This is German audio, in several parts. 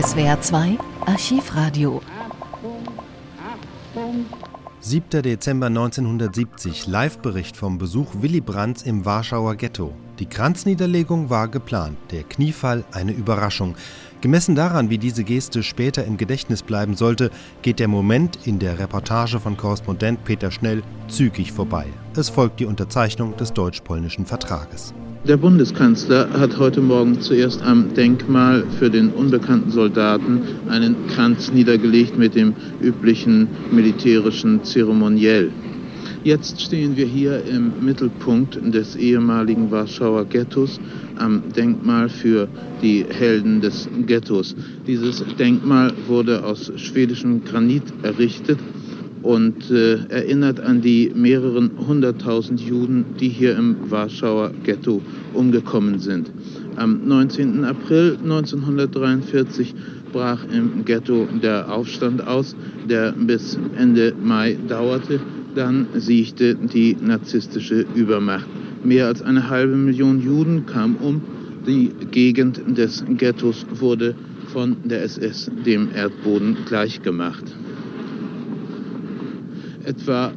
SWR 2 Archivradio. 7. Dezember 1970, Live-Bericht vom Besuch Willy Brandts im Warschauer Ghetto. Die Kranzniederlegung war geplant, der Kniefall eine Überraschung. Gemessen daran, wie diese Geste später im Gedächtnis bleiben sollte, geht der Moment in der Reportage von Korrespondent Peter Schnell zügig vorbei. Es folgt die Unterzeichnung des deutsch-polnischen Vertrages. Der Bundeskanzler hat heute Morgen zuerst am Denkmal für den unbekannten Soldaten einen Kranz niedergelegt mit dem üblichen militärischen Zeremoniell. Jetzt stehen wir hier im Mittelpunkt des ehemaligen Warschauer Ghettos am Denkmal für die Helden des Ghettos. Dieses Denkmal wurde aus schwedischem Granit errichtet und äh, erinnert an die mehreren hunderttausend Juden, die hier im Warschauer Ghetto umgekommen sind. Am 19. April 1943 brach im Ghetto der Aufstand aus, der bis Ende Mai dauerte. Dann siegte die narzisstische Übermacht. Mehr als eine halbe Million Juden kamen um. Die Gegend des Ghettos wurde von der SS dem Erdboden gleichgemacht. Etwa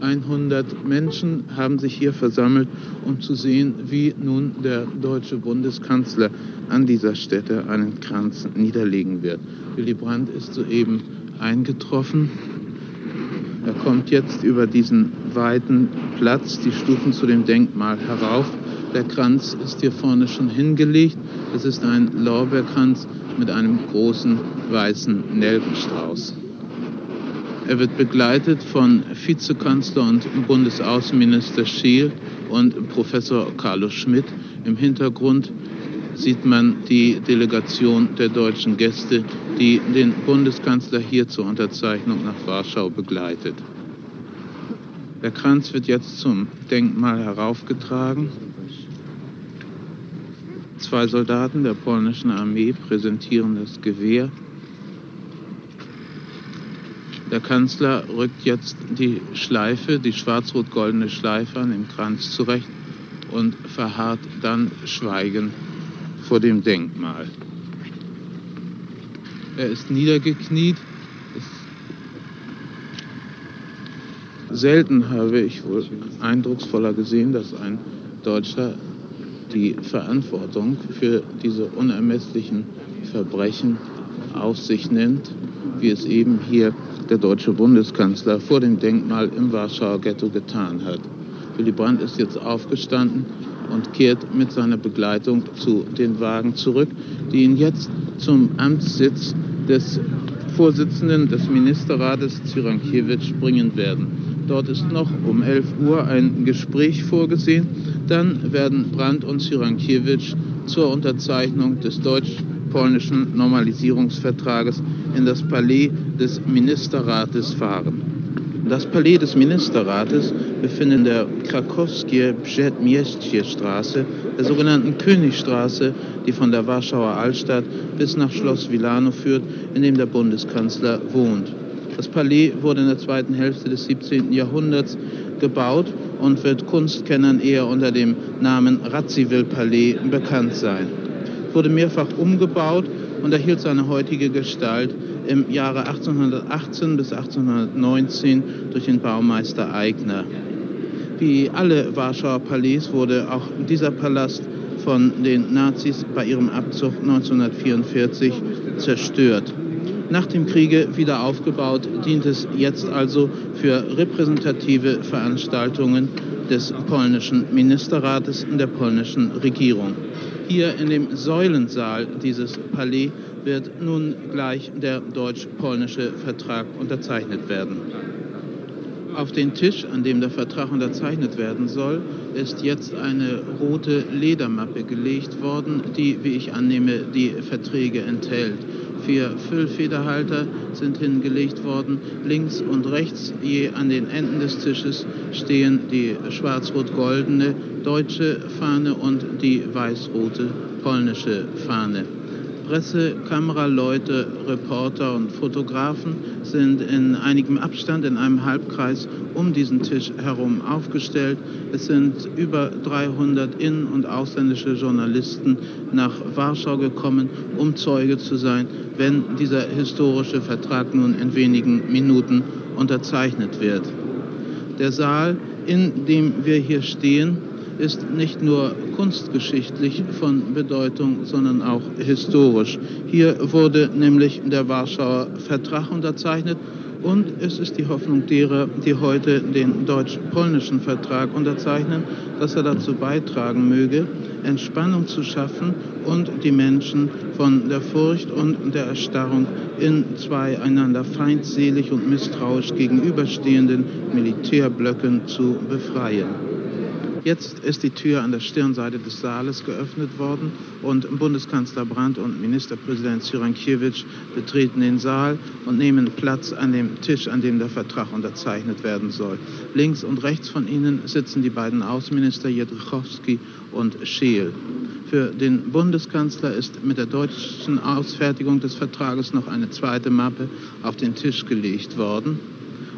100 Menschen haben sich hier versammelt, um zu sehen, wie nun der deutsche Bundeskanzler an dieser Stätte einen Kranz niederlegen wird. Willy Brandt ist soeben eingetroffen. Er kommt jetzt über diesen weiten Platz, die Stufen zu dem Denkmal herauf. Der Kranz ist hier vorne schon hingelegt. Es ist ein Lorbeerkranz mit einem großen weißen Nelkenstrauß. Er wird begleitet von Vizekanzler und Bundesaußenminister Scheel und Professor Carlo Schmidt. Im Hintergrund sieht man die Delegation der deutschen Gäste, die den Bundeskanzler hier zur Unterzeichnung nach Warschau begleitet. Der Kranz wird jetzt zum Denkmal heraufgetragen. Zwei Soldaten der polnischen Armee präsentieren das Gewehr. Der Kanzler rückt jetzt die Schleife, die schwarz-rot-goldene Schleife an dem Kranz zurecht und verharrt dann schweigend vor dem Denkmal. Er ist niedergekniet. Selten habe ich wohl eindrucksvoller gesehen, dass ein Deutscher die Verantwortung für diese unermesslichen Verbrechen auf sich nimmt, wie es eben hier der deutsche Bundeskanzler vor dem Denkmal im Warschauer Ghetto getan hat. Willy Brandt ist jetzt aufgestanden und kehrt mit seiner Begleitung zu den Wagen zurück, die ihn jetzt zum Amtssitz des Vorsitzenden des Ministerrates Zyrankiewicz bringen werden. Dort ist noch um 11 Uhr ein Gespräch vorgesehen. Dann werden Brandt und Zyrankiewicz zur Unterzeichnung des deutsch-polnischen Normalisierungsvertrages in das Palais des Ministerrates fahren. Das Palais des Ministerrates befindet in der Krakowskie Przedmieście Straße, der sogenannten Königstraße, die von der Warschauer Altstadt bis nach Schloss Wilano führt, in dem der Bundeskanzler wohnt. Das Palais wurde in der zweiten Hälfte des 17. Jahrhunderts gebaut und wird Kunstkennern eher unter dem Namen Radziwill-Palais bekannt sein. Wurde mehrfach umgebaut und erhielt seine heutige Gestalt im Jahre 1818 bis 1819 durch den Baumeister Eigner. Wie alle Warschauer Palais wurde auch dieser Palast von den Nazis bei ihrem Abzug 1944 zerstört. Nach dem Kriege wieder aufgebaut, dient es jetzt also für repräsentative Veranstaltungen des polnischen Ministerrates und der polnischen Regierung. Hier in dem Säulensaal dieses Palais wird nun gleich der deutsch-polnische Vertrag unterzeichnet werden. Auf den Tisch, an dem der Vertrag unterzeichnet werden soll, ist jetzt eine rote Ledermappe gelegt worden, die, wie ich annehme, die Verträge enthält. Vier Füllfederhalter sind hingelegt worden. Links und rechts, je an den Enden des Tisches, stehen die schwarz-rot-goldene deutsche Fahne und die weiß-rote polnische Fahne. Presse, Kameraleute, Reporter und Fotografen sind in einigem Abstand in einem Halbkreis um diesen Tisch herum aufgestellt. Es sind über 300 in- und ausländische Journalisten nach Warschau gekommen, um Zeuge zu sein, wenn dieser historische Vertrag nun in wenigen Minuten unterzeichnet wird. Der Saal, in dem wir hier stehen, ist nicht nur kunstgeschichtlich von Bedeutung, sondern auch historisch. Hier wurde nämlich der Warschauer Vertrag unterzeichnet und es ist die Hoffnung derer, die heute den deutsch-polnischen Vertrag unterzeichnen, dass er dazu beitragen möge, Entspannung zu schaffen und die Menschen von der Furcht und der Erstarrung in zwei einander feindselig und misstrauisch gegenüberstehenden Militärblöcken zu befreien. Jetzt ist die Tür an der Stirnseite des Saales geöffnet worden und Bundeskanzler Brandt und Ministerpräsident Cyrankiewicz betreten den Saal und nehmen Platz an dem Tisch, an dem der Vertrag unterzeichnet werden soll. Links und rechts von ihnen sitzen die beiden Außenminister Jedrzejowski und Scheel. Für den Bundeskanzler ist mit der deutschen Ausfertigung des Vertrages noch eine zweite Mappe auf den Tisch gelegt worden.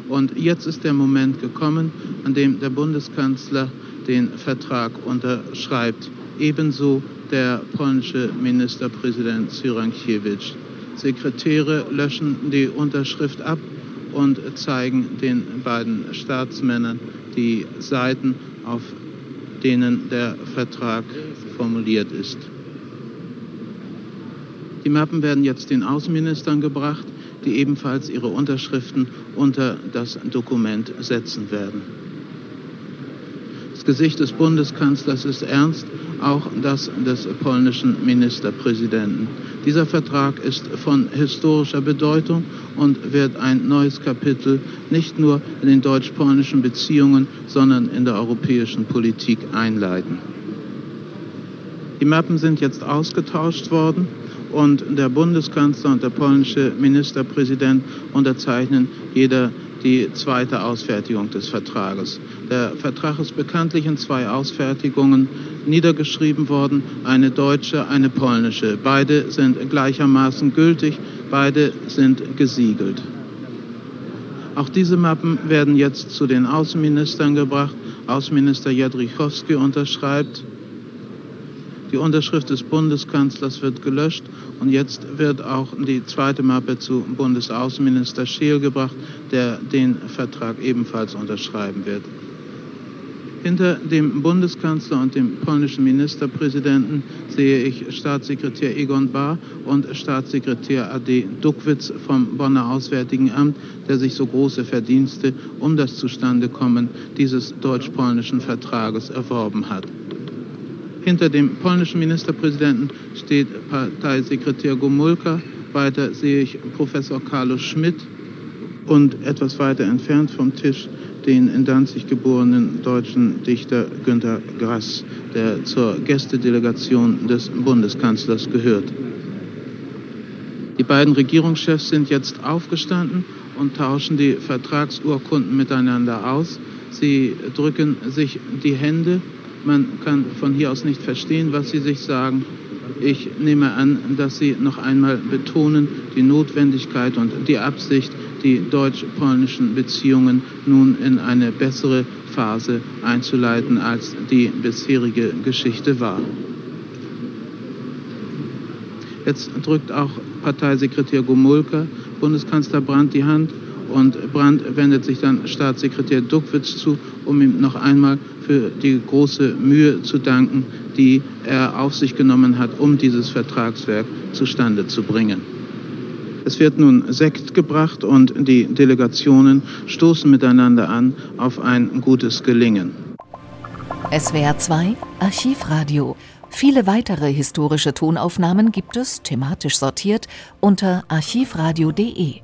Und jetzt ist der Moment gekommen, an dem der Bundeskanzler den Vertrag unterschreibt. Ebenso der polnische Ministerpräsident Cyrankiewicz. Sekretäre löschen die Unterschrift ab und zeigen den beiden Staatsmännern die Seiten, auf denen der Vertrag formuliert ist. Die Mappen werden jetzt den Außenministern gebracht, die ebenfalls ihre Unterschriften unter das Dokument setzen werden. Das Gesicht des Bundeskanzlers ist ernst, auch das des polnischen Ministerpräsidenten. Dieser Vertrag ist von historischer Bedeutung und wird ein neues Kapitel nicht nur in den deutsch-polnischen Beziehungen, sondern in der europäischen Politik einleiten. Die Mappen sind jetzt ausgetauscht worden und der Bundeskanzler und der polnische Ministerpräsident unterzeichnen jeder die zweite Ausfertigung des Vertrages. Der Vertrag ist bekanntlich in zwei Ausfertigungen niedergeschrieben worden, eine deutsche, eine polnische. Beide sind gleichermaßen gültig, beide sind gesiegelt. Auch diese Mappen werden jetzt zu den Außenministern gebracht. Außenminister Jadrichowski unterschreibt die Unterschrift des Bundeskanzlers wird gelöscht und jetzt wird auch die zweite Mappe zu Bundesaußenminister Scheel gebracht, der den Vertrag ebenfalls unterschreiben wird. Hinter dem Bundeskanzler und dem polnischen Ministerpräsidenten sehe ich Staatssekretär Egon Bahr und Staatssekretär AD Duckwitz vom Bonner Auswärtigen Amt, der sich so große Verdienste um das Zustandekommen dieses deutsch-polnischen Vertrages erworben hat. Hinter dem polnischen Ministerpräsidenten steht Parteisekretär Gomulka. Weiter sehe ich Professor Carlos Schmidt und etwas weiter entfernt vom Tisch den in Danzig geborenen deutschen Dichter Günter Grass, der zur Gästedelegation des Bundeskanzlers gehört. Die beiden Regierungschefs sind jetzt aufgestanden und tauschen die Vertragsurkunden miteinander aus. Sie drücken sich die Hände man kann von hier aus nicht verstehen, was Sie sich sagen. Ich nehme an, dass Sie noch einmal betonen die Notwendigkeit und die Absicht, die deutsch-polnischen Beziehungen nun in eine bessere Phase einzuleiten, als die bisherige Geschichte war. Jetzt drückt auch Parteisekretär Gomulka Bundeskanzler Brandt die Hand und Brandt wendet sich dann Staatssekretär Duckwitz zu, um ihm noch einmal für die große Mühe zu danken, die er auf sich genommen hat, um dieses Vertragswerk zustande zu bringen. Es wird nun Sekt gebracht und die Delegationen stoßen miteinander an auf ein gutes Gelingen. SWR 2 Archivradio. Viele weitere historische Tonaufnahmen gibt es, thematisch sortiert, unter archivradio.de.